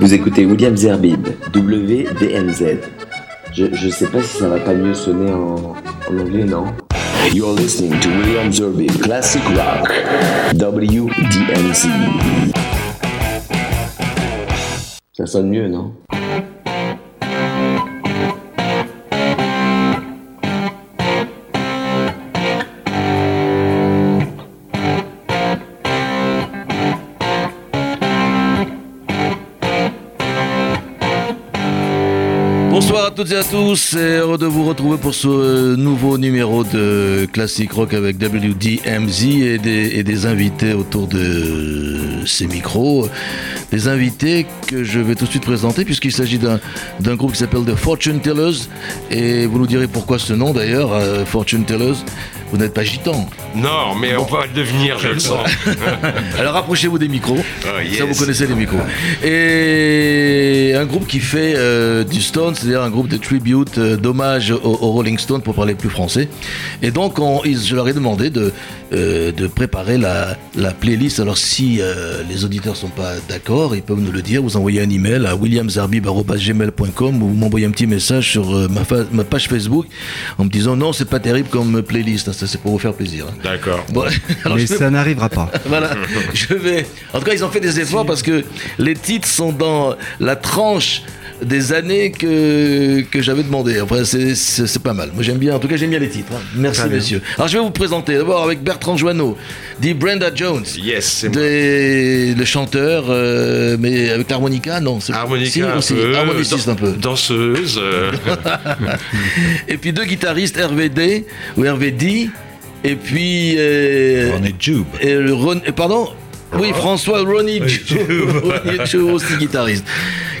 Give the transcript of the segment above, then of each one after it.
Vous écoutez William Zerbib, WDMZ. Je, je sais pas si ça va pas mieux sonner en, en anglais, non? You're listening to William Zerbib, Classic Rock, WDMZ. Ça sonne mieux, non? Toutes et à tous, et heureux de vous retrouver pour ce euh, nouveau numéro de Classic Rock avec WDMZ et des, et des invités autour de ces micros. Des invités que je vais tout de suite présenter puisqu'il s'agit d'un groupe qui s'appelle The Fortune Tellers et vous nous direz pourquoi ce nom d'ailleurs, euh, Fortune Tellers. Vous n'êtes pas gitan. Non, mais on va le devenir, je le sens. Alors rapprochez-vous des micros. Oh, yes. Ça, vous connaissez les micros. Et un groupe qui fait euh, du Stone, c'est-à-dire un groupe de tribute, euh, d'hommage aux, aux Rolling Stones pour parler plus français. Et donc, on- ils- je leur ai demandé de, euh, de préparer la, la playlist. Alors, si euh, les auditeurs sont pas d'accord, ils peuvent nous le dire. Vous envoyez un email à williamzarbib.gmail.com ou vous m'envoyez un petit message sur ma, ma page Facebook en me disant non, c'est pas terrible comme playlist. Ça, c'est pour vous faire plaisir. hein. D'accord. Bon, alors, Mais je vais- ça n'arrivera pas. voilà, je vais. En tout cas, ils ont fait des efforts parce que les titres sont dans la tranche des années que, que j'avais demandé. Enfin, c'est- pas mal. Moi, j'aime bien. En tout cas, j'aime bien les titres. hein. Merci, bien. messieurs. Alors, je vais vous présenter d'abord avec Bertrand Joanneau, dit Brenda Jones. Yes, c'est moi. Des, le chanteur, euh, mais avec l'harmonica, non c'est- Harmonica, si, un aussi, peu, harmoniciste dan- un peu. Danseuse. euh, Et puis deux guitaristes, RVD ou RVD, et puis. euh, On est Jube. Et le Ron- et pardon Oui, François Ronnie Joe, Ronnie Joe, aussi guitariste.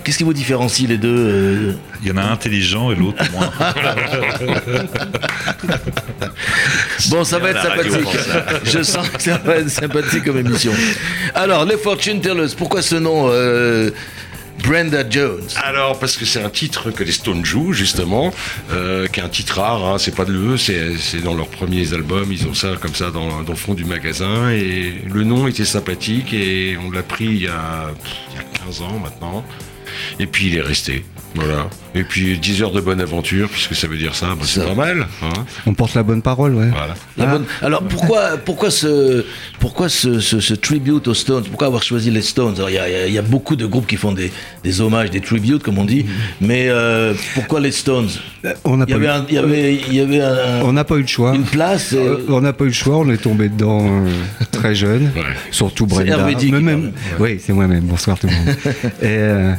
Qu'est-ce qui vous différencie les deux euh Il y en a un intelligent et l'autre moins. Bon, ça va être sympathique. Je sens que ça va être sympathique comme émission. Alors, les Fortune Tellers, pourquoi ce nom euh, Brenda Jones Alors, parce que c'est un titre que les Stones jouent, justement, euh, qui est un titre rare, hein, c'est pas de eux, c'est dans leurs premiers albums, ils ont ça comme ça dans, dans le fond du magasin, et le nom était sympathique, et on l'a pris il y, a, il y a 15 ans maintenant, et puis il est resté. Voilà. Et puis 10 heures de bonne aventure, puisque ça veut dire ça, bah, c'est Ça. pas mal. hein. On porte la bonne parole, ouais. voilà. La bonne- Alors pourquoi, pourquoi, ce, pourquoi ce, ce- ce tribute aux Stones? Pourquoi avoir choisi les Stones? Alors, Il y, a- y y beaucoup de groupes qui font des, des hommages, des tributes comme on dit, mais euh, pourquoi les Stones? On n'a Il y pas, eu- un, y avait, il y avait un- on n'a pas eu le choix. une place. Euh, euh, on n'a pas eu le choix, on est tombé dedans euh, très jeune, Ouais. surtout C'est Brenda. Mais même- Oui, c'est moi-même. Bonsoir tout le monde. Et, euh,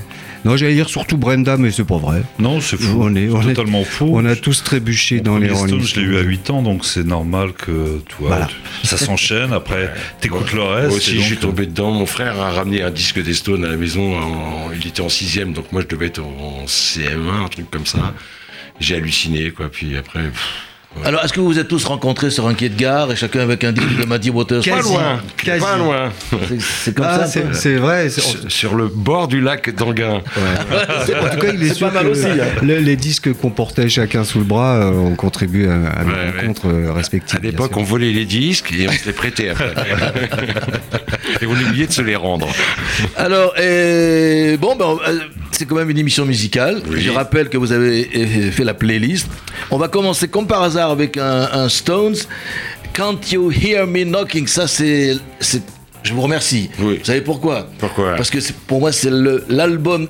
non, j'allais dire surtout Brenda, mais c'est pas vrai. Non, c'est fou. On est- on est- totalement faux. On a tous trébuché dans les Rolling Stone, je l'ai eu à 8 ans, donc c'est normal que tu vois, Voilà. ça s'enchaîne. Après, t'écoutes le Moi reste. aussi, et donc, je suis tombé dedans. Mon frère a ramené un disque des Stones à la maison. en- il était en sixième, donc moi je devais être en CM1, un truc comme ça. J'ai halluciné, quoi. Puis après, pff, Alors, est-ce que vous vous êtes tous rencontrés sur un quai de gare et chacun avec un disque de Matty Waters pas loin, quasi. pas loin. C'est- comme Ah, ça. c'est vrai. Sur, sur le bord du lac d'Anguin. En tout cas, il est, C'est sûr pas mal que aussi, hein. le- les disques qu'on portait chacun sous le bras euh, ont contribué à, à nos Ouais, rencontres euh, respectives. À l'époque, bien on volait les disques et on se les prêtait après. et on oubliait de se les rendre. Alors, euh, bon, ben, euh, c'est quand même une émission musicale. Oui. Je rappelle que vous avez euh, fait la playlist. On va commencer comme par hasard avec un, un Stones. Can't You Hear Me Knocking? Ça, c'est. Je vous remercie. Oui. Vous savez pourquoi? Pourquoi? Parce que pour moi, c'est l'album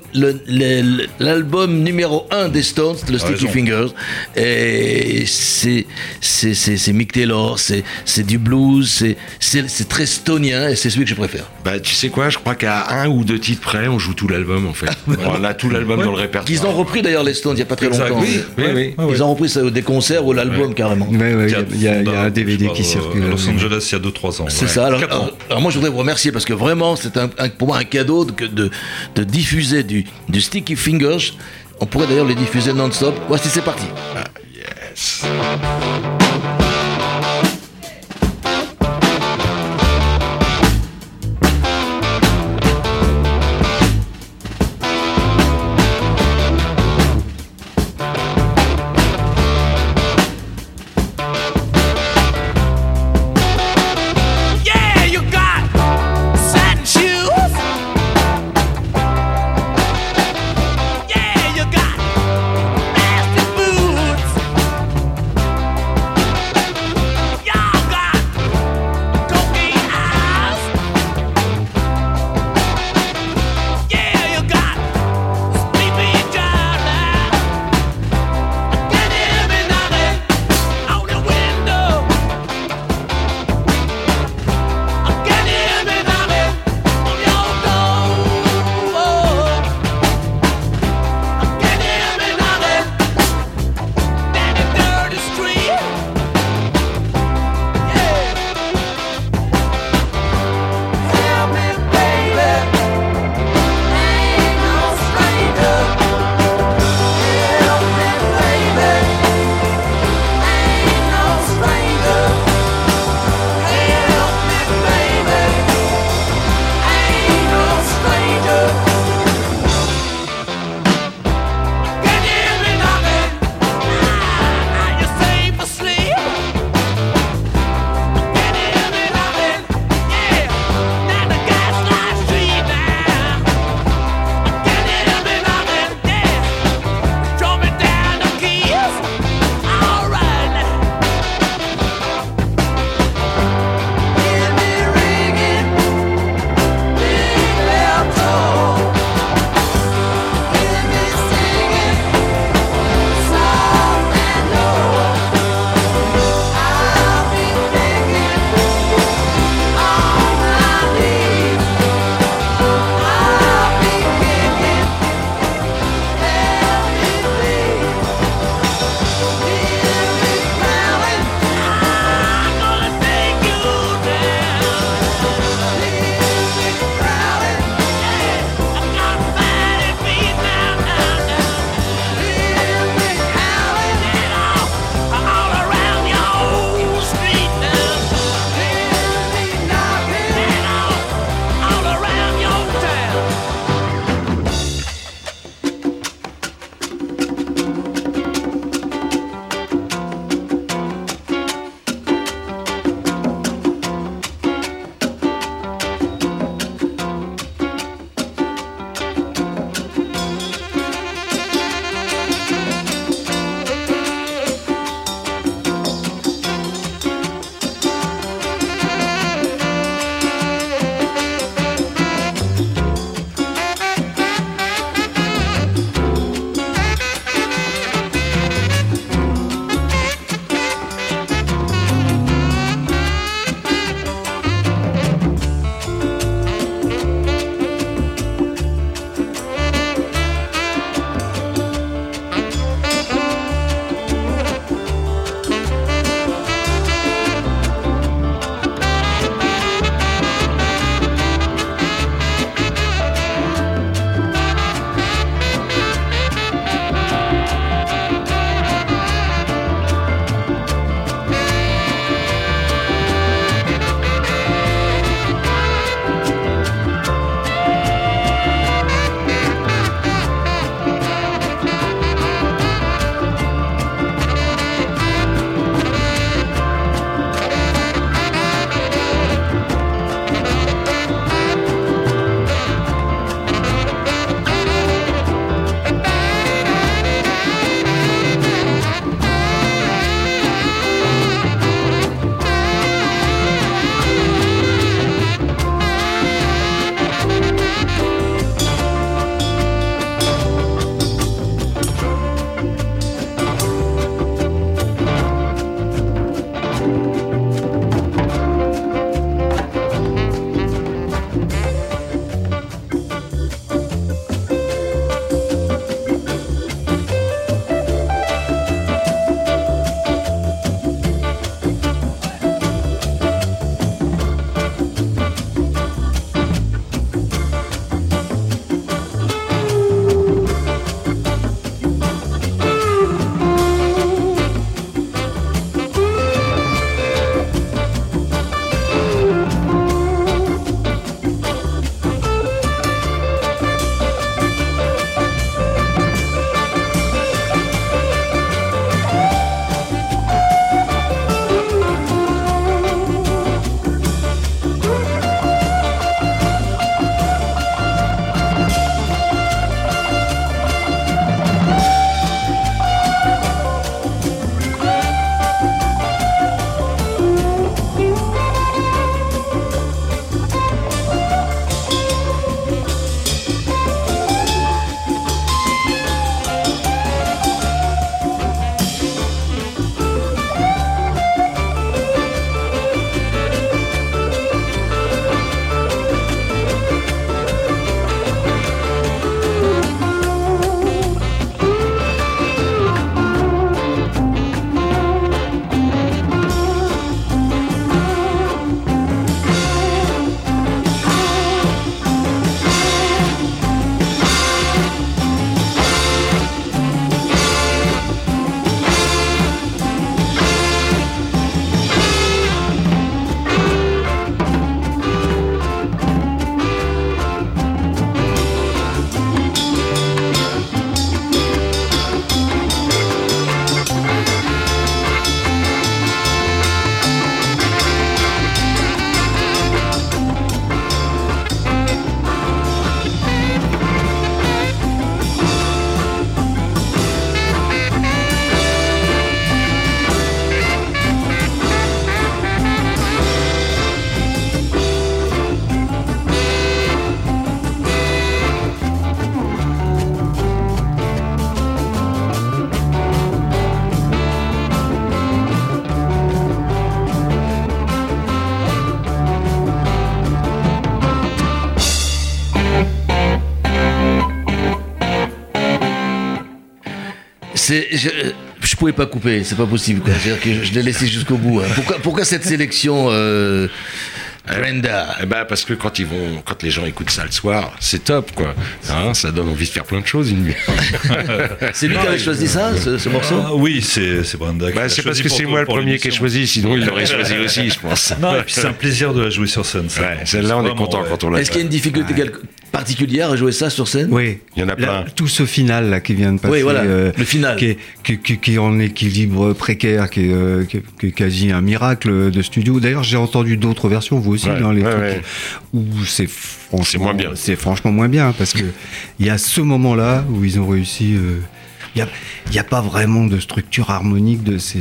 numéro un des Stones, le Sticky raison. Fingers. Et c'est c'est- c'est- c'est Mick Taylor, c'est c'est du blues, c'est- très stonien et c'est celui que je préfère. Bah, tu sais quoi? Je crois qu'à un ou deux titres près, on joue tout l'album en fait. on a tout l'album dans le répertoire. Qu'ils ont repris d'ailleurs les Stones il n'y a pas très Exact, longtemps. oui, oui, oui. Ouais, ouais. Ils ont repris ça des concerts ou l'album carrément. sûr. Ouais, ouais, il y a- un DVD qui circule. À Los Angeles, il y a 2-3 ans. C'est ouais. ça. Alors, moi, je voudrais vous remercier parce que vraiment, c'est un, pour moi un cadeau de, de, diffuser du, Sticky Fingers. On pourrait d'ailleurs les diffuser non-stop. Voici, c'est parti. Yes. C'est, je, je pouvais pas couper, c'est pas possible. quoi. C'est-à-dire que je, je l'ai laissé jusqu'au bout. hein. Pourquoi, pourquoi cette sélection euh, Brenda Eh ben parce que quand ils vont, quand les gens écoutent ça le soir, c'est top quoi. Hein, ça donne envie de faire plein de choses une nuit. C'est lui qui avait choisi ça, ce, ce morceau? Ah oui, c'est c'est Brenda. qui Bah, c'est parce que c'est moi le premier qui ai choisi, sinon il l'aurait choisi aussi, je pense. Non, et puis c'est un plaisir de la jouer sur scène. ça. Ouais, celle-là on est content ouais. quand on l'a. Est-ce qu'il y a une difficulté quelque- particulière à jouer ça sur scène Oui. Il y en a Là, plein. tout ce final là qui vient de passer. Oui, voilà, euh, le final. Qui est, qui, qui- qui est en équilibre précaire, qui est, euh, qui est- quasi un miracle de studio. D'ailleurs, j'ai entendu d'autres versions, vous aussi, Ouais, dans les ouais, trucs ouais. où c'est franchement moins bien. C'est franchement moins bien parce que il y a ce moment-là où ils ont réussi. euh, Il y a, il y a pas vraiment de structure harmonique de ces.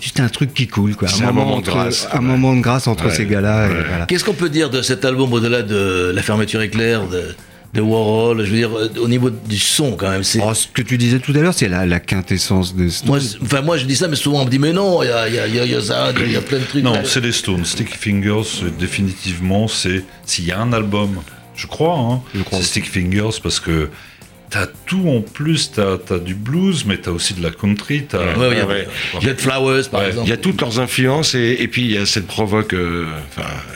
Juste un truc qui coule, quoi. C'est un moment de grâce, Un ouais. moment de grâce entre Ouais, ces gars-là. et ouais. voilà. Qu'est-ce qu'on peut dire de cet album au-delà de la fermeture éclair de, de Warhol? Je veux dire, euh, au niveau du son quand même. C'est, Oh, ce que tu disais tout à l'heure, c'est la, la quintessence de Stones. moi, enfin, moi je dis ça, mais souvent on me dit mais non, il y a, y, a, il y a- il y a ça, il y a plein de trucs. Non, c'est les Stones. Sticky Fingers, euh, définitivement, c'est s'il y a un album, je crois, hein, Je crois c'est Sticky Fingers parce que t'as tout en plus. T'as as du blues, mais t'as aussi de la country. T'as Ouais, ouais, il y a- Ouais. Jet Flowers par Ouais, exemple. Il y a toutes leurs influences et, et puis il y a cette provoque euh,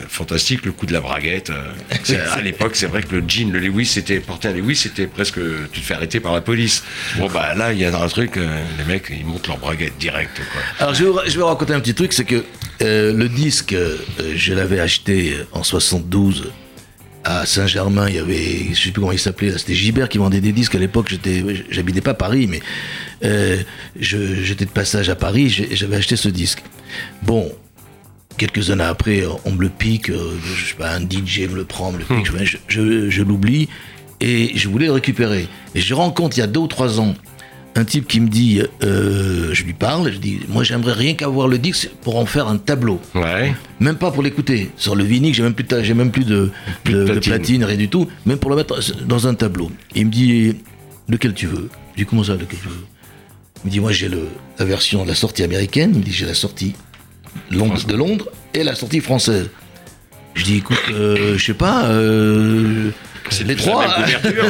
fantastique, le coup de la braguette. euh. C'est- à l'époque, c'est vrai que le jean, le Lewis, c'était porter un Lewis, c'était presque tu te fais arrêter par la police. Bon bah là, il y a un truc, euh, les mecs ils montent leur braguette direct quoi. Alors je vais, vous- je vais vous raconter un petit truc, c'est que euh, le disque, euh, je l'avais acheté en 72 à Saint-Germain. Il y avait, je sais plus comment il s'appelait, c'était Gibert qui vendait des disques à l'époque. J'étais, j'habitais pas Paris, mais euh, j'étais de passage à Paris. J'avais acheté ce disque. Bon. Quelques années après, on me le pique, euh, je sais pas, un DJ me le prend, me le pique, je, je- je l'oublie, et je voulais le récupérer. Et je rencontre il y a deux ou trois ans un type qui me dit, euh, je lui parle, je dis, moi j'aimerais rien qu'avoir le disque pour en faire un tableau, Ouais. même pas pour l'écouter. Sur le vinyle, j'ai même plus, de, ta- j'ai même plus de, Plus de de- de platine. rien du tout, même pour le mettre dans un tableau. Il me dit, lequel tu veux? Je dis, comment ça, lequel tu veux? Il me dit, moi j'ai le, la version, la sortie américaine, il me dit, j'ai la sortie Londres, de Londres et la sortie française. Je dis, écoute, euh, je sais pas, euh, C'est les la trois. même couverture.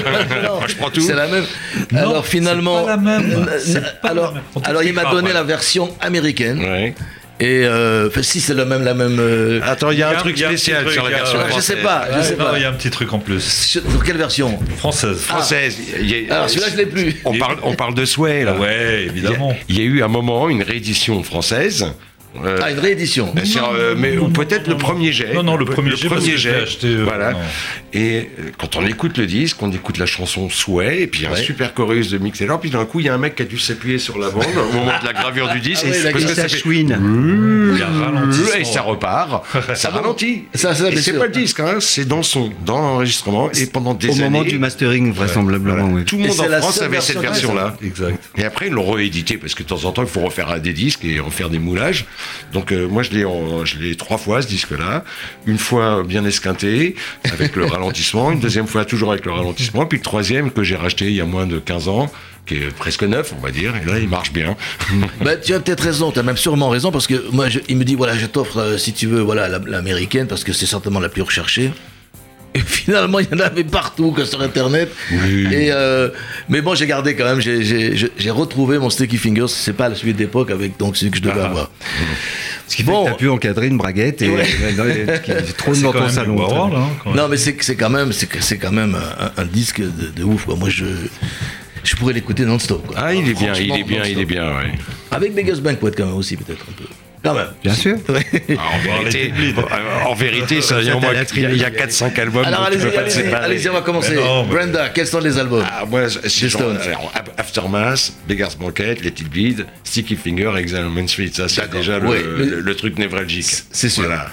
Non, Moi, je prends tout. C'est la même. Non, alors finalement, c'est pas la même. C'est pas alors, la même. Alors il m'a donné la version américaine Ouais. et euh, si c'est la même la même. euh, Attends, il y a un Il y a- truc il y a spécial truc, sur la il y a- version je française. sais pas, je Ouais, sais non, pas. il y a un petit truc en plus. Sur sur quelle version? Française. Française. Il y a- Alors celui-là je l'ai plus. on parle, on parle de souhait là. Ouais, évidemment. Il y a eu un moment une réédition française. Euh, Ah une réédition. Sûr, euh, mais ou peut-être le premier jet. Non, non, le premier jet, parce que je l'ai acheté, euh, voilà. non. Et euh, quand on écoute le disque, on écoute la chanson Souhait, et puis il y a un super chorus de Mixeller, puis d'un coup, il y a un mec qui a dû s'appuyer sur la bande au moment de la gravure du disque. Ah oui, la parce que ça fait... chouine. Il y a un ralentissement. Et ça repart, ça ralentit. Ça, ça, et c'est sûr. pas le disque, hein, c'est dans le son, dans l'enregistrement, et pendant des Au années. moment du mastering, vraisemblablement. oui. Tout le Et monde en France avait cette version version-là. Exact. Et après, ils l'ont réédité parce que de temps en temps, il faut refaire des disques et en faire des moulages. Donc, euh, moi, je l'ai, trois fois, ce disque-là. Une fois bien esquinté, avec le ralentissement. Une deuxième fois, toujours avec le ralentissement. Puis le troisième, que j'ai racheté il y a moins de 15 ans, qui est presque neuf, on va dire. Et là, il marche bien. Bah, tu as peut-être raison, tu as même sûrement raison, parce que moi, il me dit, voilà, je t'offre, euh, si tu veux, voilà, la- l'américaine, parce que c'est certainement la plus recherchée. Et finalement, il y en avait partout, que sur Internet. Et euh, mais bon, j'ai gardé quand même, j'ai- j'ai j'ai- j'ai retrouvé mon Sticky Fingers, c'est pas celui d'époque avec donc celui que je devais Ah. avoir. Ce qui fait Bon. que t'as pu encadrer une braguette et Ouais. et- qui trône dans ton salon. hein, quand. Non, mais c'est c'est quand même, c'est c'est quand même un, un disque de, de ouf. Quoi. Moi, je, je pourrais l'écouter non-stop. quoi. Ah, il est bien, il est bien, il est bien, ouais. Avec Beggars Banquet quand même aussi, peut-être un peu. Même. Bien sûr. Ah, en vérité, il y a- il y a 4-5 albums. Alors allez-y, on va commencer. Non, Brenda, quels sont les albums? Ah, moi, Stones. Aftermath, Beggar's Banquet, Let It Bleed, Sticky Finger, Exile on Main Street. Ça, c'est déjà le, Ouais, mais- le- le truc névralgique. C'est sûr. Voilà.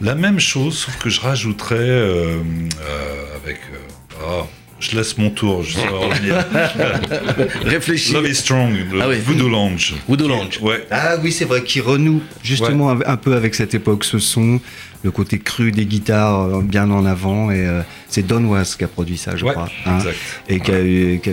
La même chose, sauf que je rajouterais euh, euh, avec. euh, ah, je laisse mon tour, je sais revenir. Réfléchis. Love is Strong, le Ah oui. Voodoo Lounge. Voodoo Lounge. Ouais. Ah oui, c'est vrai, qui renoue justement un peu avec cette époque, ce son, le côté cru des guitares euh, bien en avant. Et euh, c'est Don Was qui a produit ça, je Ouais, crois. hein, exact. et qui a, eu, qui, a,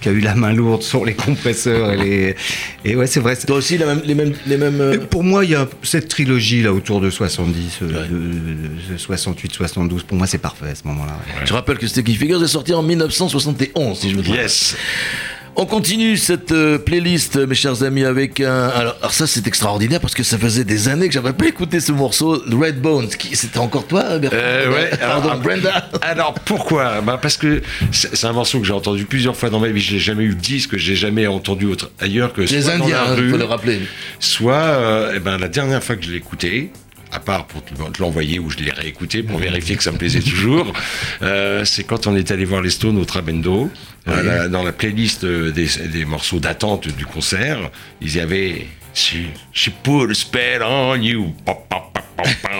qui a eu la main lourde sur les compresseurs. et, les... et ouais, c'est vrai. c'est- Toi aussi, la même- les mêmes. Les mêmes euh, Pour moi, il y a cette trilogie là autour de 70, euh, de- de 68, 72. Pour moi, c'est parfait à ce moment-là. ouais. Je rappelle que Sticky Fingers est sorti en 1971, si je me trompe. Yes. On continue cette euh, playlist, mes chers amis, avec un. Alors, alors ça, c'est extraordinaire parce que ça faisait des années que j'avais pas écouté ce morceau, Red Bones. Qui- C'était encore toi, Bertrand Euh, ouais, Pardon, alors- Brenda. Alors pourquoi? Ben Parce que c'est un morceau que j'ai entendu plusieurs fois dans ma vie. J'ai jamais eu le disque, j'ai jamais entendu autre, ailleurs que Les soit Indiens, il rue, faut le rappeler. soit euh, eh ben, la dernière fois que je l'ai écouté, à part pour te l'envoyer ou je l'ai réécouté pour vérifier que ça me plaisait toujours, euh, c'est quand on est allé voir les Stones au Trabendo, euh, la- dans la playlist des, des morceaux d'attente du concert, ils y avaient She, she put a spell on you. Pop, pop, pop, pop.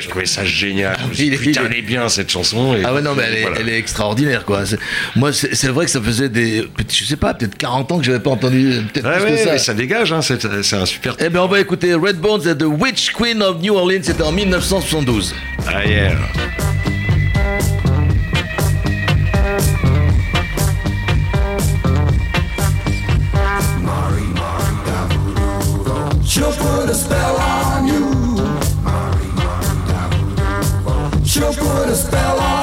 Je trouvais ça génial. Il est- Putain, il est- elle est bien cette chanson. Et Ah ouais, non, mais elle est, voilà. elle est extraordinaire, quoi. C'est- Moi, c'est c'est vrai que ça faisait des. Je sais pas, peut-être 40 ans que j'avais pas entendu. Peut-être Ouais, plus ouais, que ça. mais ça dégage, hein, c'est c'est un super. Eh bien, on va écouter Red Bones et The Witch Queen of New Orleans. C'était en 1972. Ah, yeah. She'll put a spell on put a spell on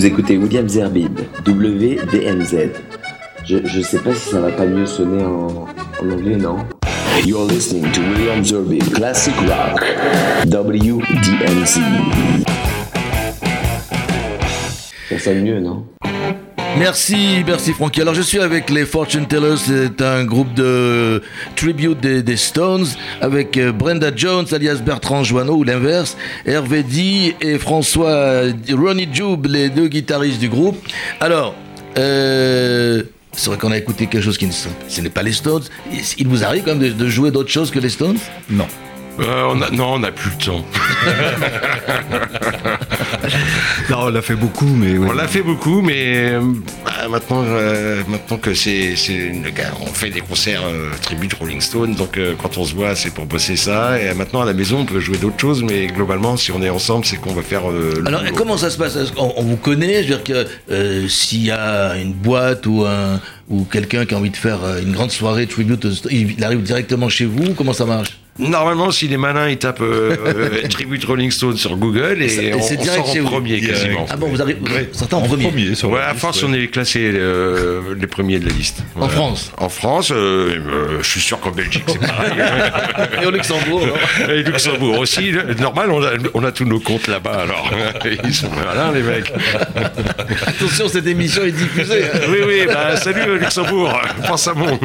Vous écoutez William Zerbib, WDMZ. Je, je sais pas si ça va pas mieux sonner en, anglais, non? You're listening to William Zerbib, Classic Rock, WDMZ. Ça sonne mieux, non? Merci, merci Francky. Alors je suis avec les Fortune Tellers, c'est un groupe de tribute des, Stones avec euh, Brenda Jones alias Bertrand Joanneau ou l'inverse, Hervé D et François Ronnie Joub, les deux guitaristes du groupe. Alors, euh, c'est vrai qu'on a écouté quelque chose qui ne ce n'est pas les Stones. Il vous arrive quand même de jouer d'autres choses que les Stones? Non. Euh, on a, non, on n'a plus le temps. Non, on l'a fait beaucoup, mais ouais. On l'a fait beaucoup, mais euh, bah, maintenant, euh, maintenant que c'est, on fait des concerts euh, tribute Rolling Stone, donc euh, quand on se voit, c'est pour bosser ça. Et maintenant à la maison, on peut jouer d'autres choses, mais globalement, si on est ensemble, c'est qu'on va faire. euh, le Alors, boulot. comment ça se passe? On, vous connaît? Je veux dire que euh, s'il y a une boîte ou un ou quelqu'un qui a envie de faire une grande soirée tribute, il arrive directement chez vous? Comment ça marche? Normalement, s'il est malin, il tape euh, euh, Tribute Rolling Stone sur Google et, ça- et on, c'est on sort en premier Direct. quasiment. Ah bon, vous arrivez. Certains en En premier. premier sur Ouais, à France, ouais. on est classé euh, les premiers de la liste. En France En France, euh, euh, je suis sûr qu'en Belgique, c'est pareil. Et au Luxembourg, non Et Luxembourg aussi. Normal, on a, on a tous nos comptes là-bas, alors. Ils sont malins, les mecs. Attention, cette émission est diffusée. Oui, oui, bah, salut Luxembourg. Pense à mon.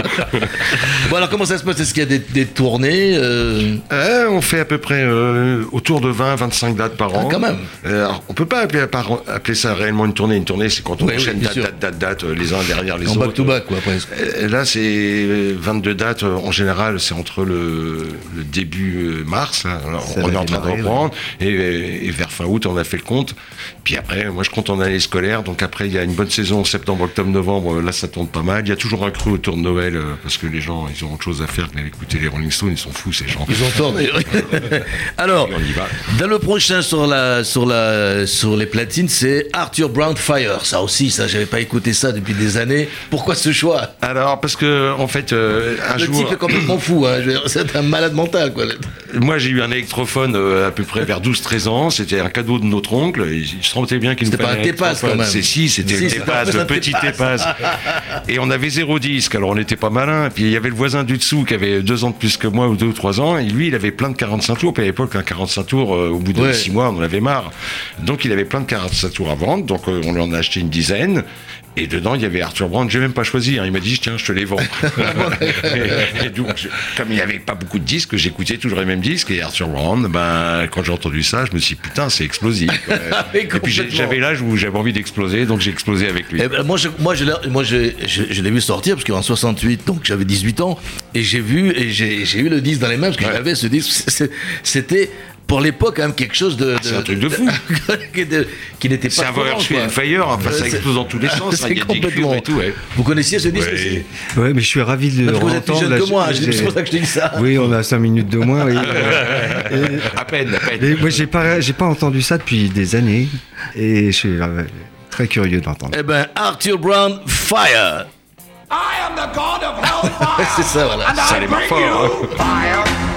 Bon, alors comment ça se passe? Est-ce qu'il y a des, des tournées euh, Euh, on fait à peu près euh, autour de 20-25 dates par an. Ah, quand même. Euh, alors, on peut pas appeler, par- appeler ça réellement une tournée. Une tournée, c'est quand on Oui, enchaîne date, date, date, date, euh, les uns derrière les En autres. back-to-back, quoi, presque. Euh, Là, c'est euh, 22 dates. En général, c'est entre le, le début mars. alors, Ça on est en train de reprendre. Et, et vers fin août, on a fait le compte. Puis après, moi, je compte en année scolaire. Donc après, il y a une bonne saison septembre, octobre, novembre. Là, ça tourne pas mal. Il y a toujours un creux autour de Noël parce que les gens, ils ont autre chose à faire que d'aller écouter les Rolling Stones. Ils sont fous, ces gens. Ils ont tort d'ailleurs. Alors, Et on y va. dans le prochain sur la sur la sur les platines, c'est Arthur Brown Fire. Ça aussi, ça, j'avais pas écouté ça depuis des années. Pourquoi ce choix? Alors, parce que, en fait, euh, un Le jour. type est complètement fou. Hein. C'est un malade mental, quoi. Moi, j'ai eu un électrophone euh, à peu près vers 12-13 ans. C'était un cadeau de notre oncle. Il se sentait bien qu'il nous C'était pas un Tépas, électrophone. quand même. C'est si, c'était Si, le c'était Tépas, un petit Tépas. Tépas. Et on avait zéro disque. Alors, on n'était pas malin. Puis, il y avait le voisin du dessous qui avait deux ans de plus que moi, ou deux ou trois ans. Et lui, il avait plein de 45 tours. Puis, à l'époque, un 45 tours, euh, au bout de Ouais. six mois, on en avait marre. Donc, il avait plein de 45 tours à vendre. Donc, euh, on lui en a acheté une dizaine. Et dedans, il y avait Arthur Brown. J'ai même pas choisi. hein. Il m'a dit, tiens, je te les vends. et, et donc, je- comme il n'y avait pas beaucoup de disques, j'écoutais toujours les mêmes disques. Et Arthur Brown, ben, quand j'ai entendu ça, je me suis dit, putain, c'est explosif. Mais et puis, j'avais l'âge où j'avais envie d'exploser, donc j'ai explosé avec lui. Eh ben, moi, je, moi, je, l'ai- moi, je, je, je l'ai vu sortir parce qu'en 68, donc j'avais 18 ans, et j'ai vu et j'ai eu le disque dans les mains parce que Ouais. j'avais ce disque. C'était pour l'époque quand même quelque chose de. c'est un truc de fou. qui de- qui n'était pas. C'est un quoi. Wind Fire, enfin, ça C'est- explose dans tous les sens. c'est hein, complètement- et tout, ouais. Vous connaissiez ce disque Ouais, mais je suis ravi de le Parce que vous êtes plus jeune là, que moi, c'est pour ça que je te dis ça. Oui, on a 5 minutes de moins. oui. À peine, à peine. Et moi, j'ai pas, j'ai pas entendu ça depuis des années. Et je suis euh, très curieux d'entendre. Eh ben, Arthur Brown, Fire I am the god of hellfire. C'est ça, voilà. Ça I les bring fort, you fire.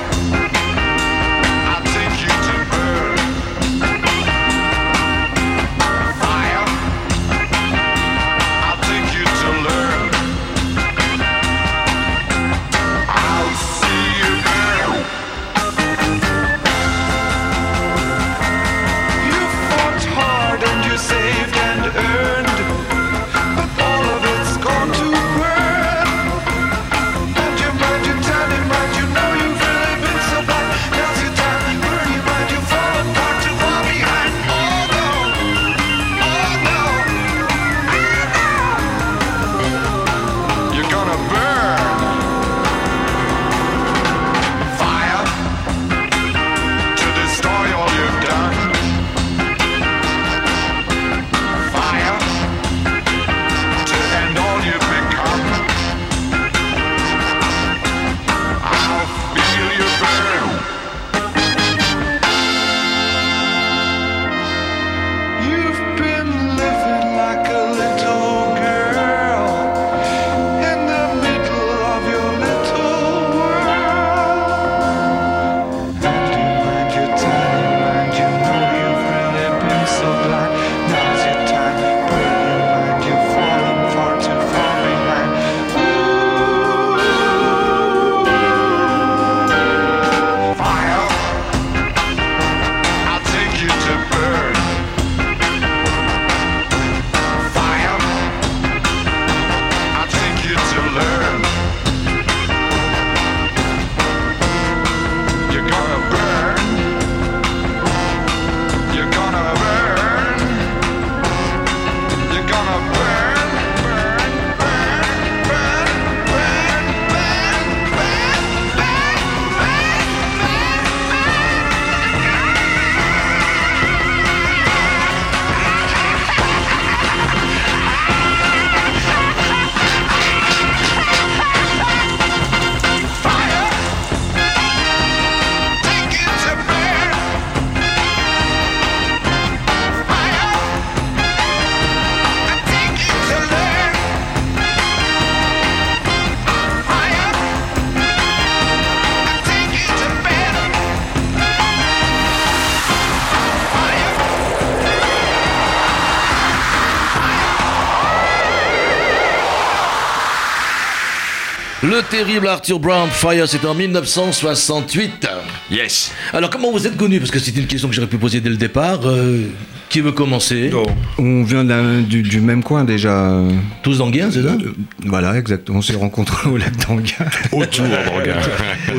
Terrible Arthur Brown Fire, c'était en 1968. Yes. Alors comment vous êtes connu? Parce que c'est une question que j'aurais pu poser dès le départ. Euh, qui veut commencer? Oh. On vient d'un- du, du même coin déjà. Tous d'Anguien, c'est ça? Euh, voilà, exactement. On s'est rencontrés au lac d'Anguin. Autour d'Anguin.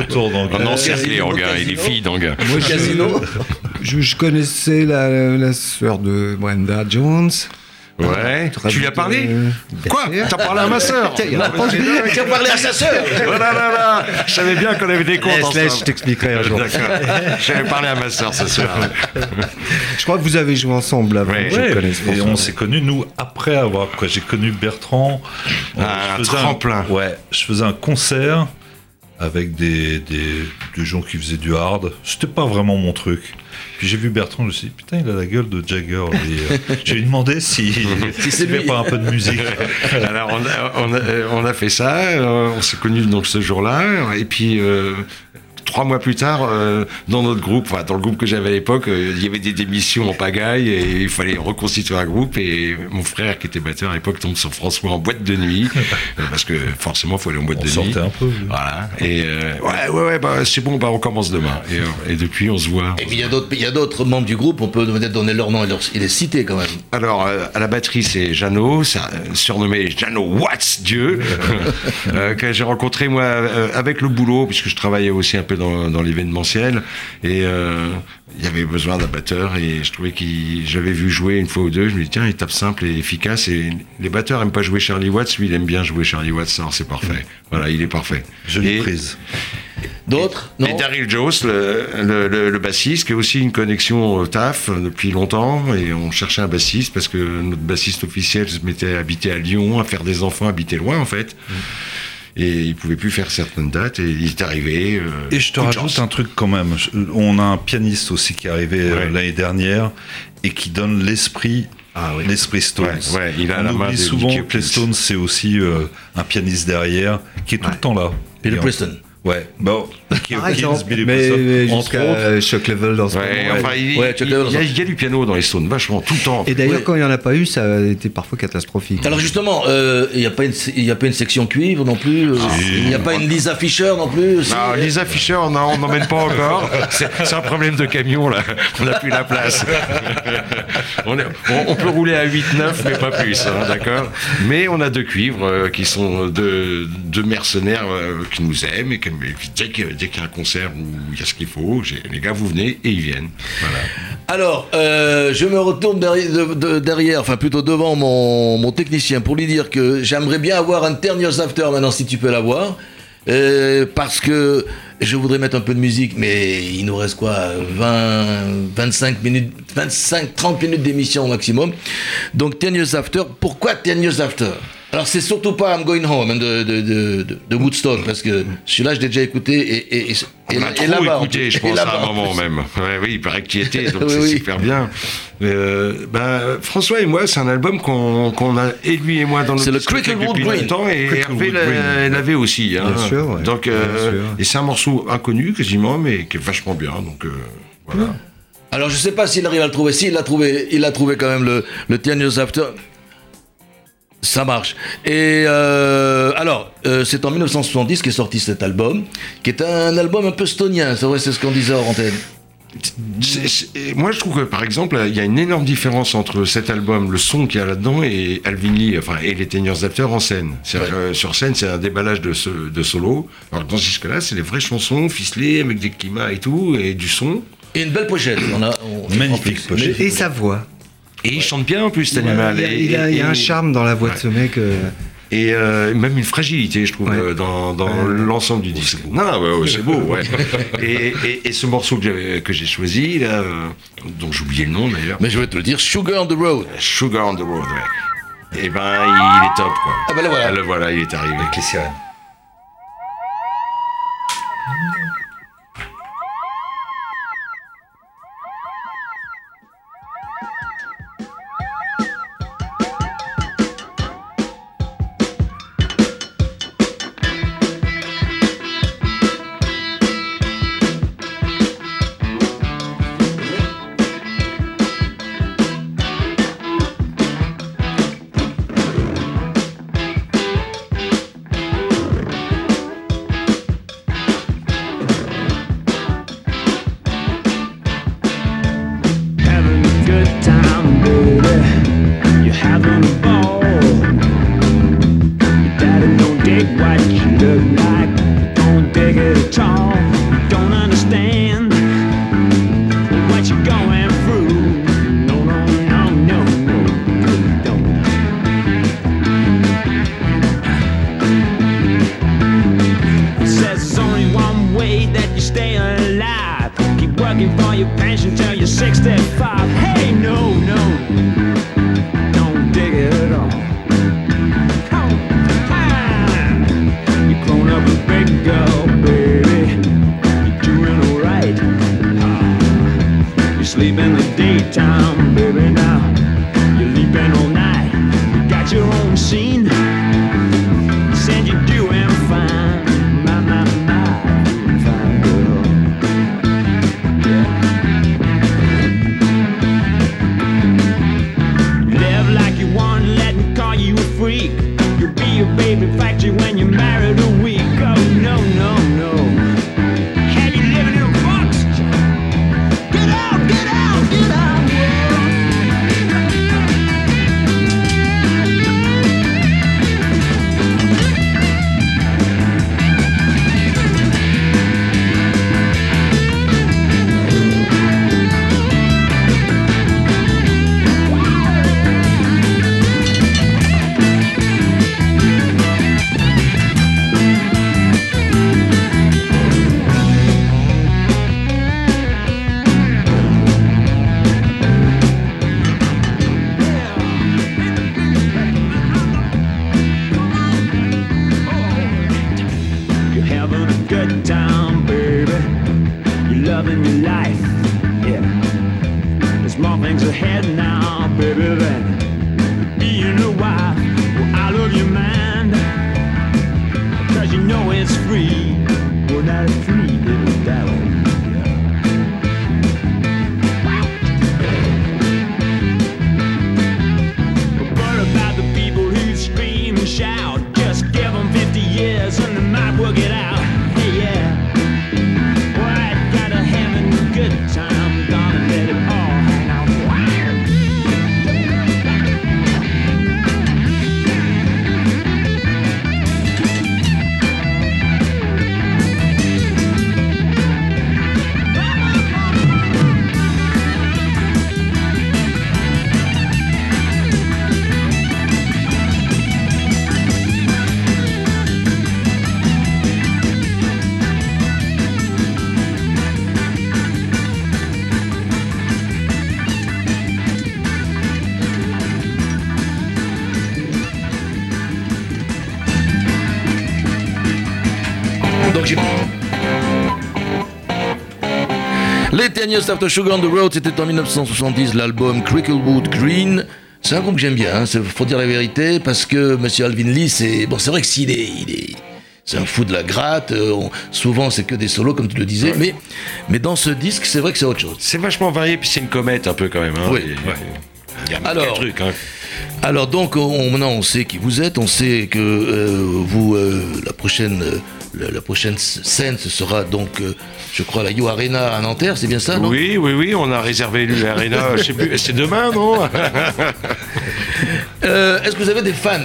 Autour d'Anguin. Un encerclé Anguin et les filles d'Anguin. Moi, casino Je, je connaissais la, la sœur de Brenda Jones. Ouais. Tu lui as parlé Quoi. T'as parlé à ma sœur Tiens, il y en a pas Tu as parlé à sa sœur Oh là là Je savais bien qu'on avait des comptes Laisse, laisse, je t'expliquerai un jour. D'accord. J'avais parlé à ma sœur ce soir. Je crois que vous avez joué ensemble avant Ouais. je et on s'est connus, nous, après avoir. Quoi, j'ai connu Bertrand. Ah, Je un faisais tremplin. ouais, je faisais un concert avec des, des, des gens qui faisaient du hard. C'était pas vraiment mon truc. Puis j'ai vu Bertrand, je me suis dit, putain, il a la gueule de Jagger. Euh, j'ai lui demandé si, fait lui. pas un peu de musique. Alors on a, on a, on a fait ça, euh, on s'est connus donc ce jour-là, et puis euh, trois mois plus tard, euh, dans notre groupe, enfin dans le groupe que j'avais à l'époque, euh, il y avait des démissions en pagaille et il fallait reconstituer un groupe. Et mon frère qui était batteur à l'époque tombe sur François en boîte de nuit, euh, parce que forcément il faut aller en boîte On de nuit. sortait un peu. oui. Voilà. Et euh, ouais, ouais, ouais, bah, c'est bon, bah, on commence demain. Et, euh, et depuis, on se voit. Et puis il y a d'autres- membres du groupe, on peut peut-être donner leur nom et, leur, et les citer quand même. Alors, euh, à la batterie, c'est Jeannot, surnommé Jeannot Watts Dieu, euh, que j'ai rencontré moi euh, avec le boulot, puisque je travaillais aussi un peu dans, dans l'événementiel, et euh, il y avait besoin d'un batteur, et je trouvais qu'il, j'avais vu jouer une fois ou deux, je me dis tiens, il tape simple et efficace, et les batteurs aiment pas jouer Charlie Watts, lui il aime bien jouer Charlie Watts, alors c'est parfait. Voilà, il est parfait. Jolie Et- prise. D'autres? Non. Et Daryl Jones, le, le, le- le bassiste, qui a aussi une connexion au taf depuis longtemps, et on cherchait un bassiste parce que notre bassiste officiel se mettait à habiter à Lyon, à faire des enfants, habiter loin en fait. Et il pouvait plus faire certaines dates, et il est arrivé. euh, Et je te rajoute chance. un truc quand même. On a un pianiste aussi qui est arrivé euh, Ouais. l'année dernière et qui donne l'esprit. L'esprit Stones. Ouais, ouais, il a On la oublie souvent que les. Stones, c'est aussi euh, un pianiste derrière qui est tout le temps là. En- Preston. Ouais, bon, Nicky Par Hopkins, exemple, Billy mais autres. Shock Level dans ce Ouais, moment. enfin, il, Ouais, Chuck il- il y a, ça. il y a du piano dans les Stones, vachement, tout le temps. Et d'ailleurs, Ouais. quand il n'y en a pas eu, ça a été parfois catastrophique. Alors justement, euh, il n'y a, pas une- il y a pas une section cuivre non plus euh, Il n'y a pas une Lisa Fischer non plus si, Non, euh, Lisa Fischer, non, on n'emmène pas encore. C'est un problème de camion, là. On n'a plus la place. On, est- on- on peut rouler à 8-9, mais pas plus, hein, d'accord? Mais on a deux cuivres euh, qui sont deux, deux mercenaires euh, qui nous aiment et qui, dès qu'il y a un concert où il y a ce qu'il faut, les gars, vous venez et ils viennent. Alors, euh, je me retourne derrière, de- de- derrière, enfin plutôt devant mon, technicien pour lui dire que j'aimerais bien avoir un Years After maintenant si tu peux l'avoir. Euh, parce que je voudrais mettre un peu de musique, mais il nous reste quoi 20, 25 minutes, 25, 30 minutes d'émission au maximum. Donc Ten Years After, pourquoi Ten Years After? Alors c'est surtout pas I'm Going Home hein, de, de, de, de- Woodstock parce que celui-là je l'ai déjà écouté et, et, et, et- On a et trop écouté, je pense, à un en moment même. Ouais, oui, il paraît que tu y étais, donc Oui, c'est oui. super bien. Euh, ben, François et moi, c'est un album qu'on qu'on a, et lui et moi, dans notre C'est le Cricklewood Green. longtemps, et Hervé l'avait aussi. hein. Bien sûr, ouais. Donc, Bien euh, sûr. et c'est un morceau inconnu quasiment, mais qui est vachement bien. Donc, euh, voilà. Alors je sais pas s'il arrive à le trouver. S'il l'a trouvé, il a trouvé quand même le, le Ten Years After. Ça marche. Et euh, alors, euh, c'est en 1970 qu'est sorti cet album, qui est un album un peu stonien. C'est vrai, c'est ce qu'on disait hors antenne. C'est- c'est- moi, je trouve que, par exemple, il y a une énorme différence entre cet album, le son qu'il y a là-dedans, et Alvin Lee, enfin, et les Ten Years After en scène. C'est-à-dire que, sur scène, c'est un déballage de, ce- de solo. Alors, dans ce disque-là, c'est des vraies chansons ficelées, avec des climats et tout, et du son. Et une belle pochette. On a, on- Magnifique en plus. pochette. Et sa voix. Et il chante bien, en plus, cet Il, animal. y a, Et- il a- il y a un charme dans la voix de ce mec. euh, Et euh, même une fragilité, je trouve, Ouais. euh, dans, dans l'ensemble du disque. Non, ouais, ouais, c'est beau, ouais. et, et- et ce morceau que j'ai choisi, là, euh, dont j'ai oublié le nom d'ailleurs, Mais je vais te le dire, Sugar on the Road. Sugar on the Road, ouais. Et ben, il est top, quoi. Ah ben le voilà. Ah, le voilà, il est arrivé. Avec les sirènes. Having a Teniers After Sugar on the Road, c'était en 1970 l'album Cricklewood Green. C'est un groupe que j'aime bien, hein, faut dire la vérité, parce que Monsieur Alvin Lee, c'est bon, c'est vrai que s'il est, il est, c'est un fou de la gratte. euh, on- souvent, c'est que des solos, comme tu le disais, mais, mais dans ce disque, c'est vrai que c'est autre chose. C'est vachement varié, puis c'est une comète un peu quand même. Hein, Oui. Et- Il y a Alors- truc, hein. Alors donc, on, maintenant, on sait qui vous êtes, on sait que euh, vous, euh, la prochaine, la, la prochaine scène, ce sera donc, je crois, la You Arena à Nanterre, c'est bien ça, non? Oui, oui, oui, on a réservé l'arena, je sais plus, c'est demain, non? Euh, Est-ce que vous avez des fans?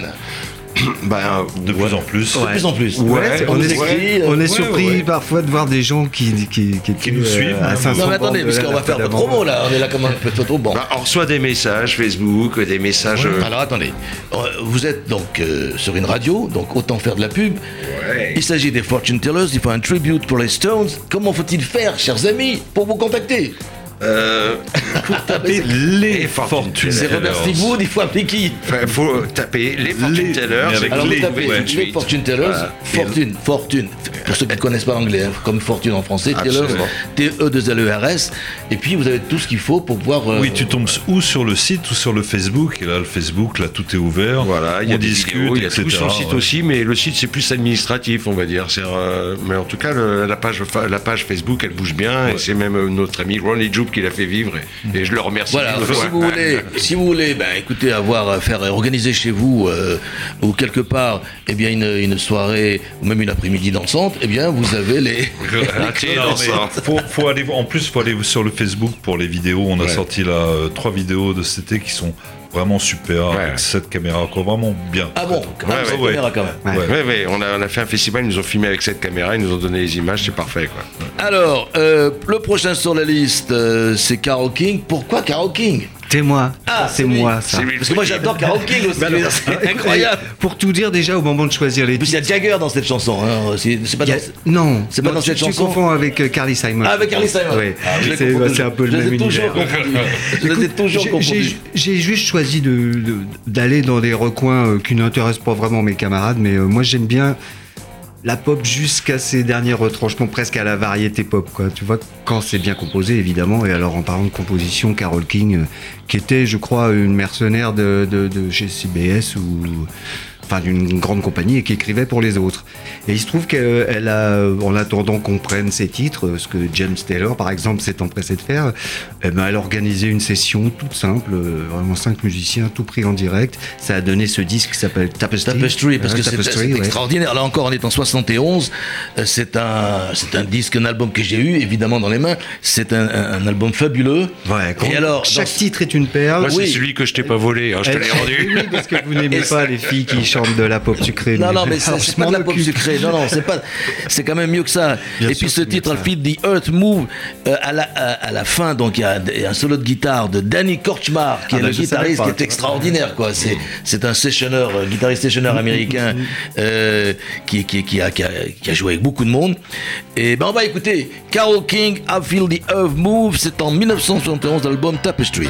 Ben, De plus en plus. De plus en plus. Ouais, on est, écrit, euh, on est ouais, surpris ouais. parfois de voir des gens qui, qui, nous suivent, à. 500 Non mais attendez, parce qu'on va faire de promo là, on est là comme un peu de photo. Bon. ben, on reçoit des messages Facebook, des messages. euh, Alors attendez, Euh, vous êtes donc euh, sur une radio, donc autant faire de la pub. ouais. Il s'agit des Fortune Tellers, il faut un tribute pour les Stones. Comment faut-il faire, chers amis, pour vous contacter? Euh, Tapez les Fortune fortunes. C'est Robert Stigwood, il faut appeler qui enfin, faut taper les Fortune Les- Tellers. avec Alors vous les- tapez ouais, les tout de suite. Fortune Tellers, Voilà. Fortune, Fortune, pour ceux qui ne connaissent pas l'anglais, hein, comme Fortune en français, Tellers, Absolument. T-E-2-L-E-R-S, et puis vous avez tout ce qu'il faut pour pouvoir... euh, Oui, tu tombes ou sur le site ou sur le Facebook. Et là, le Facebook, là, tout est ouvert. Voilà, il y a On des discute, vidéos, il y a etc., tout sur le site ouais. aussi, mais le site c'est plus administratif, on va dire. Euh, mais en tout cas, le- la, page, la page Facebook, elle bouge bien, et c'est même euh, notre ami Ronnie Joub qui l'a fait vivre, et, et je le remercie. Voilà, si fois. vous voulez, si vous voulez, ben, écoutez, avoir à faire organiser chez vous euh, ou quelque part, eh bien une, une soirée ou même une après-midi dansante, eh bien vous avez les. Non, faut, faut aller, en plus, faut aller sur le Facebook pour les vidéos. On a Ouais. sorti là euh, trois vidéos de cet été qui sont vraiment super Ouais. avec cette caméra, quoi, vraiment bien. Ah bon, quand même, Ouais, cette ouais. caméra quand même. Ouais. Ouais, ouais, on a, on a fait un festival, ils nous ont filmé avec cette caméra, ils nous ont donné les images, c'est parfait, quoi. Alors, euh, le prochain sur la liste, euh, c'est Carol King. Pourquoi Carol King? C'est moi. Ah, c'est moi, ça. Parce que moi j'adore Carole King aussi. C'est incroyable. Pour tout dire, déjà, au moment de choisir les il y a Jagger dans cette chanson. hein. C'est c'est pas Il y a- dans- Non, C'est pas dans tu- cette tu chanson confonds avec euh, Carly Simon. Ah, avec Carly Simon. Oui, Ah, je les c'est confonds toujours. c'est un peu Je le les ai même toujours univers. confondus. Je les ai toujours J'ai- confondus. j'ai- J'ai juste choisi de- de- d'aller dans des recoins euh, qui n'intéressent pas vraiment mes camarades, mais euh, moi j'aime bien la pop jusqu'à ses derniers retranchements, presque à la variété pop, quoi. Tu vois, quand c'est bien composé, évidemment. Et alors, en parlant de composition, Carole King, euh, qui était, je crois, une mercenaire de, de, de chez CBS ou enfin d'une grande compagnie et qui écrivait pour les autres. Et il se trouve qu'elle a, en attendant qu'on prenne ses titres, ce que James Taylor, par exemple, s'est empressé de faire, eh ben, elle a organisé une session toute simple, euh, vraiment cinq musiciens, tout pris en direct. Ça a donné ce disque qui s'appelle Tapestry. Tapestry, parce Hein, que c'est Tapestry, c'est ouais. extraordinaire. Là encore, on est en 71. Euh, C'est un, c'est un disque, un album que j'ai eu, évidemment, dans les mains. C'est un, album fabuleux. Ouais, Et alors, chaque dans- titre est une perle. Moi, Oui. c'est celui que je t'ai pas volé, hein, je te l'ai rendu. oui, parce que vous n'aimez pas les filles qui de la pop sucrée. Non, non, mais c'est pas de la pop sucrée. Non, non, c'est pas. C'est quand même mieux que ça. Bien Et puis ce titre. Feed the Earth Move, euh, à, la, à, à la fin, donc il y a il y a un solo de guitare de Danny Korchmar, qui Ah est bah, le guitariste pas, qui est extraordinaire, quoi. C'est c'est un sessionneur, euh, guitariste sessionneur américain euh, qui, qui, qui, a, qui, a, qui a joué avec beaucoup de monde. Et ben on va écouter Carole King, I Feel the Earth Move. C'est en 1971 dans l'album Tapestry.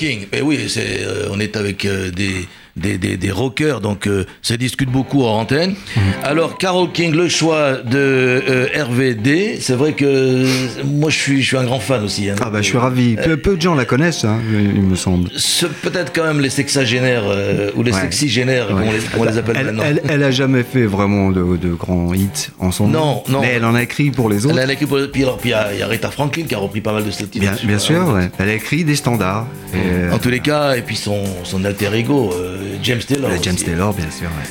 King, eh oui, c'est, euh, on est avec euh, des, des, des, des rockers, donc euh, ça discute beaucoup en antenne. Mhm. Alors, Carole King, le choix de euh, RVD, c'est vrai que euh, moi je suis, je suis un grand fan aussi. hein. Ah bah je suis ravi. Peu, peu de gens la connaissent, hein, il me semble. Peut-être quand même les sexagénaires euh, ou les Ouais. sexygénaires, comme on les, comme on les appelle elle, maintenant. elle, elle a jamais fait vraiment de, de grands hits en son Non, nom. non. Mais elle en a écrit pour les autres. Elle a écrit pour- puis il y a- il y a Rita Franklin qui a repris pas mal de ses titres. Bien, bien sûr, ouais. Elle a écrit des standards. Et, euh, En tous les cas, et puis son, son alter ego, euh, James Taylor. euh, James aussi. Taylor, bien sûr. ouais.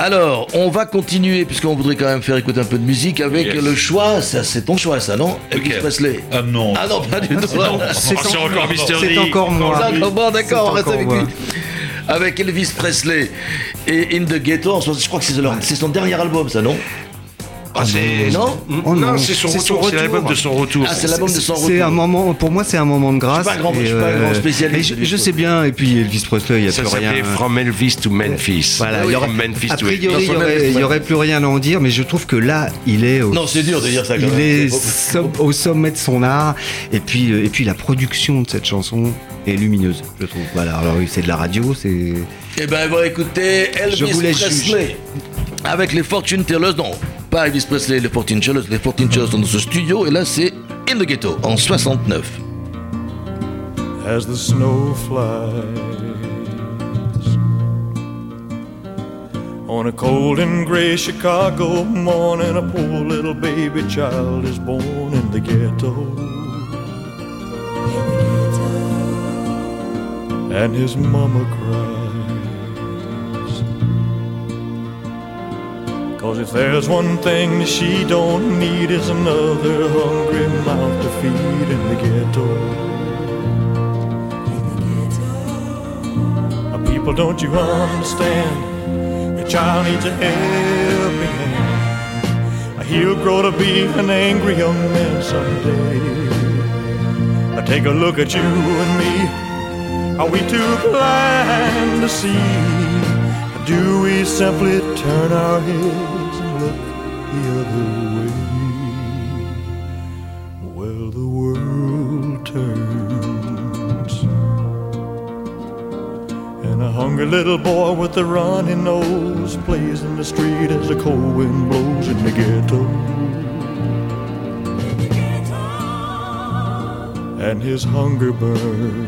Alors, on va continuer, puisqu'on voudrait quand même faire écouter un peu de musique avec Yes. le choix. Ça, c'est ton choix, ça, non? Elvis Presley. Ah non. Ah non, pas du tout. Oh, c'est encore Mister C'est encore moi. D'accord, bon, d'accord, on C'est reste encore avec moi. lui. Avec Elvis Presley et In the Ghetto, je crois que c'est leur- c'est son dernier album, ça, non? Ah, c'est- Non Oh non, non, c'est son c'est son retour, c'est l'album de son retour. Ah, c'est l'album de son retour. C'est un moment, pour moi, c'est un moment de grâce. Je suis pas un grand- et, je suis pas un grand spécialiste et je, je Elvis sais bien, et puis Elvis Presley, il n'y a Ça plus rien. From Elvis to Memphis. Voilà, il y aurait, From Memphis a to priori, il Dans y son aurait, Memphis, il y aurait plus rien à en dire, mais je trouve que là, il est au, Non, c'est dur de dire ça, quand il même. est som- au sommet de son art, et puis, euh, et puis la production de cette chanson est lumineuse, je trouve. Voilà, alors oui, c'est de la radio, c'est. Eh ben, on va écouter Je Elvis vous Presley avec les Fortune Tellers. Non, pas Elvis Presley, les Fortune Tellers. Les Fortune Tellers sont dans ce studio et là, c'est In the Ghetto en 69. as the snow flies On a cold and gray Chicago morning, a poor little baby child is born in the ghetto. And his mama cries. Cause if there's one thing she don't need is another hungry mouth to feed in the ghetto. People, don't you understand? Your child needs a helping hand. He'll grow to be an angry young man someday. Take a look at you and me. Are we too blind to see? Do we simply turn our heads and look the other way? Well, the world turns. And a hungry little boy with a runny nose plays in the street as the cold wind blows in the ghetto. And his hunger burns.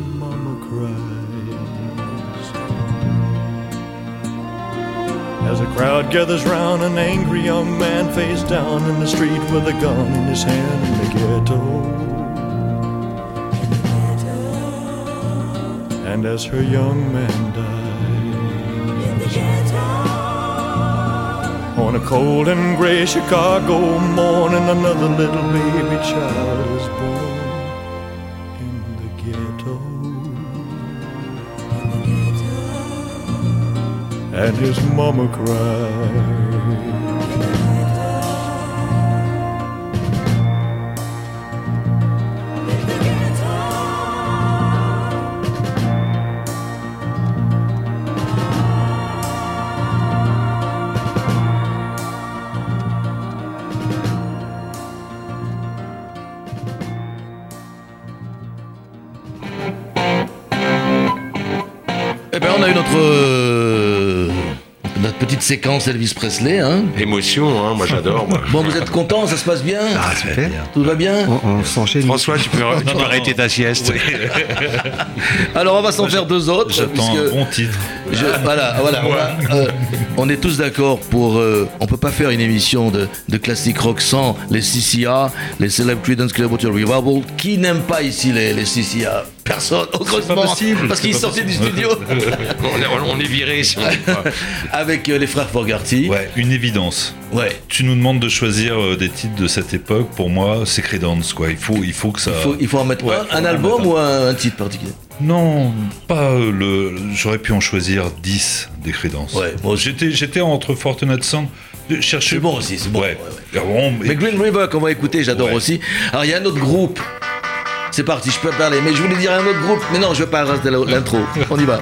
As a crowd gathers round, an angry young man face down in the street with a gun in his hand in the ghetto. And as her young man dies, In the ghetto. on a cold and gray Chicago morning, another little baby child is born And his mama cries. Séquence Elvis Presley. Hein. Émotion, hein, moi j'adore. moi. Bon, vous êtes content Ça se passe bien Ah, super. Tout va bien On, on s'enchaîne. François, tu peux, tu peux arrêter ta sieste. Alors, on va s'en faire deux autres. J'attends puisque un bon titre. Je- voilà, voilà. On, va, euh, on est tous d'accord pour. euh, on peut pas faire une émission de, de classique rock sans les CCA, les Celeb Creedence Clearwater Revival. Qui n'aime pas ici les, les CCA Personne, heureusement. possible, Parce qu'ils pas sortaient du studio on, est, on est viré si on pas. avec euh, les frères Fogarty. Ouais, une évidence. Ouais. Tu nous demandes de choisir euh, des titres de cette époque. Pour moi, c'est Creedence, quoi. Il faut, il faut que ça. Il faut, il faut en mettre Ouais, un, album mettre ou un, un titre particulier? Non, pas euh, le. J'aurais pu en choisir 10 des Creedence. Ouais, moi aussi. J'étais, j'étais entre Fortunate Son. Je cherchais. C'est bon aussi, c'est bon. Ouais. ouais, ouais. Ah bon, mais- Mais Green River qu'on va écouter, j'adore Ouais. aussi. Alors il y a un autre groupe. C'est parti, je peux parler. Mais je voulais dire un autre groupe. Mais non, je veux pas rester l'intro. On y va.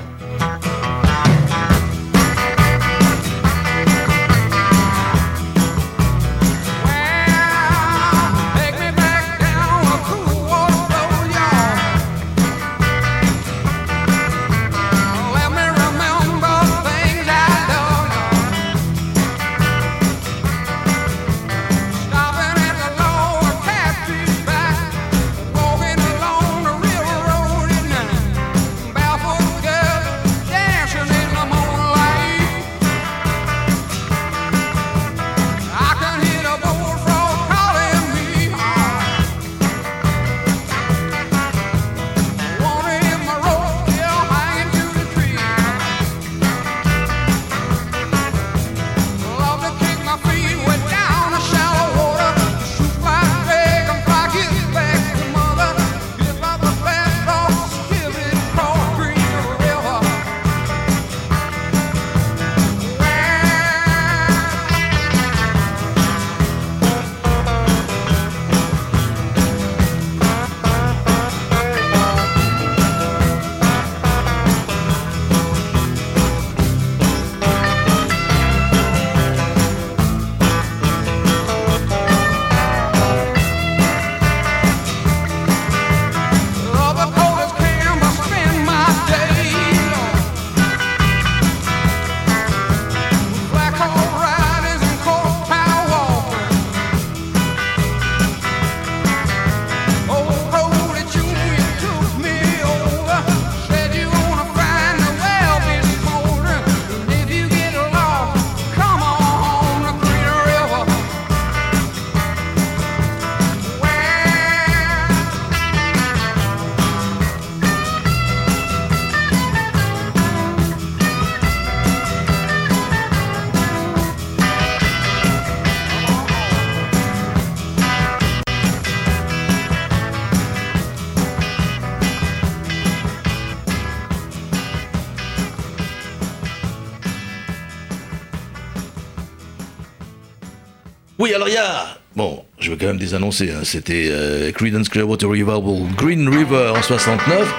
Oui, alors il y a. Bon, je veux quand même désannoncer. hein, C'était euh, Creedence Clearwater Revival Green River en 69.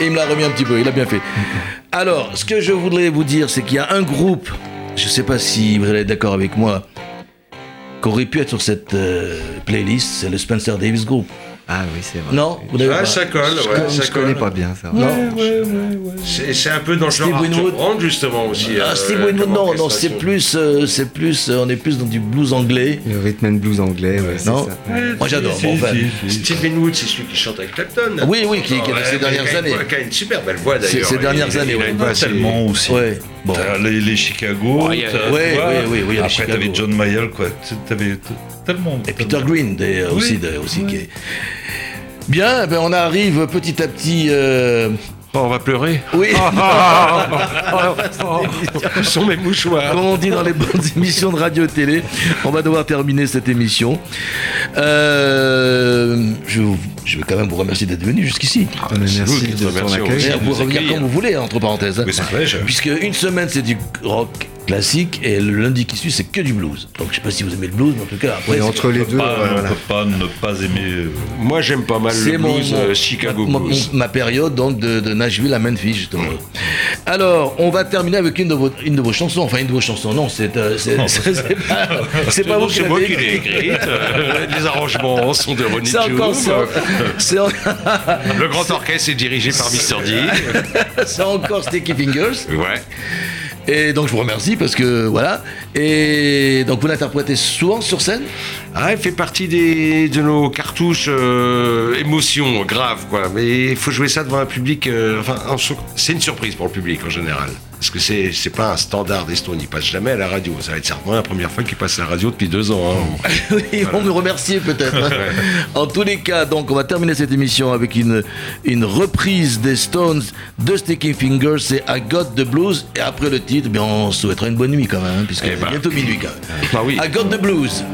Et il me l'a remis un petit peu, il a bien fait. Alors, ce que je voudrais vous dire, c'est qu'il y a un groupe, je sais pas si vous allez être d'accord avec moi, qui aurait pu être sur cette euh, playlist, c'est le Spencer Davis Group. Ah oui, c'est vrai. Non Vous n'avez Ah, pas ça colle, Je, ouais, ça je connais colle. pas bien ça. Non C'est c'est un peu dans le Steve genre Arthur. Brand, justement, aussi. Ah, euh, Steve Winwood, non, non, c'est plus, euh, c'est plus, euh, on est plus dans du blues anglais. Le rhythm and blues anglais, ouais, c'est Non ça. Moi j'adore, bon, enfin, Steve Winwood, c'est celui qui chante avec Clapton. Oui, oui, qui- qui ces dernières années. Qui a une super belle voix, d'ailleurs. ces dernières années, ouais. tellement aussi. ouais, bon. T'as les, les Chicago. T'as- Ouais, vois, oui, les Après, Chicago. t'avais John Mayall, quoi. Tu- T'avais tellement. Et Peter Green des- aussi, de- aussi oui. qui est- Bien, eh ben on arrive petit à petit. euh, Oh, on va pleurer. Oui, Où sont mes mouchoirs comme on dit dans les bonnes émissions de radio et télé, on va devoir terminer cette émission. Euh, je, je vais quand même vous remercier d'être venu jusqu'ici. Ah, merci de ton remercions accueil. vous revenir quand vous voulez, entre parenthèses. hein. Oui, c'est Puisque une semaine c'est du rock classique et le lundi qui suit c'est que du blues. Donc je sais pas si vous aimez le blues, mais en tout cas après Et entre les deux, Pas- euh, on voilà. peut pas ne pas aimer. euh, Moi, j'aime pas mal le blues mon- euh, Chicago ma, Blues. ma période donc de, de Nashville à Memphis justement. Alors on va terminer avec une de vos, une de vos chansons, enfin une de vos chansons. Non, c'est euh, c'est pas, c'est pas vous qui C'est moi l'avez qui l'ai écrit. écrite. Les arrangements sont de Ronnie C'est Le grand orchestre est dirigé par Mr. D. c'est encore Sticky Fingers. Ouais. Et donc je vous remercie parce que voilà. Et donc vous l'interprétez souvent sur scène? Ah, elle fait partie de nos cartouches euh, émotions graves, quoi. Mais il faut jouer ça devant un public. euh, enfin, c'est une surprise pour le public en général. Parce que c'est, c'est pas un standard des Stones. Ils passent jamais à la radio. Ça va être certainement la première fois qu'ils passent à la radio depuis deux ans. hein. Ils vont me remercier peut-être. hein. En tous les cas, donc on va terminer cette émission avec une, une reprise des Stones de Sticky Fingers, c'est I Got the Blues. Et après le titre, bien, on souhaitera une bonne nuit quand même, hein, puisque Eh ben. bientôt minuit quand même. Bah oui. I Got the Blues.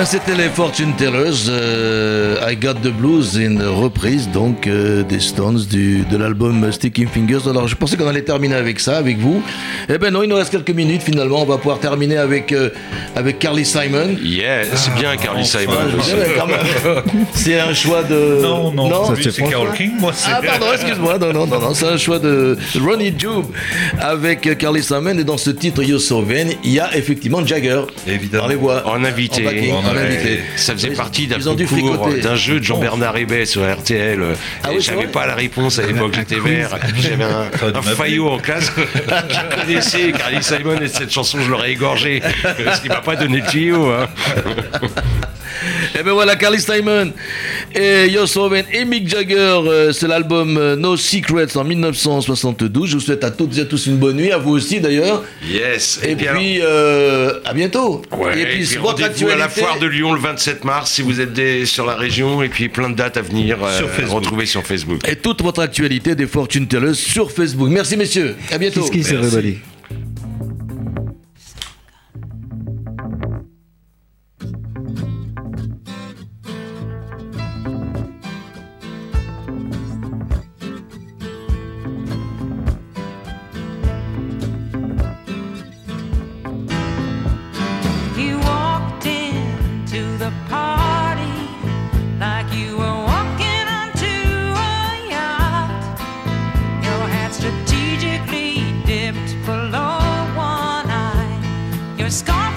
Ben, c'était les Fortune Tellers. euh, I Got the Blues, une reprise donc euh, des Stones du, de l'album Sticking Fingers. Alors je pensais qu'on allait terminer avec ça, avec vous. Eh ben non, il nous reste quelques minutes finalement. On va pouvoir terminer avec, euh, avec Carly Simon. Yeah, c'est bien Carly Simon. C'est un choix de. Non, non, lui, c'est Carol. King, moi c'est. Ah pardon, excuse-moi, non, non, non, non, c'est un choix de Ronnie Jube avec Carly Simon et dans ce titre You're So Vain, il y a effectivement Jagger Évidemment. dans les voix. En invité. En Ouais. Ça faisait Ils- partie d'un concours, d'un jeu de Jean-Bernard Hébet sur RTL. Ah et oui, j'avais pas la réponse à l'époque, j'étais vert. Puis j'avais un, faillot en classe qui connaissait Carly Simon et cette chanson, je l'aurais égorgé. Parce qu'il m'a pas donné le tuyau. Hein. Et ben voilà, Carly Simon et So Vain et Mick Jagger, euh, c'est l'album euh, No Secrets en 1972. Je vous souhaite à toutes et à tous une bonne nuit, à vous aussi d'ailleurs. Yes. Et, puis, alors- euh, à bientôt. Ouais, et puis, votre rendez-vous à la foire de Lyon le 27 mars si vous êtes des- sur la région et puis plein de dates à venir euh, Sur Facebook. retrouver sur Facebook. Et toute votre actualité des Fortune Tellers sur Facebook. Merci messieurs, à bientôt. Kiss kiss Merci. scar.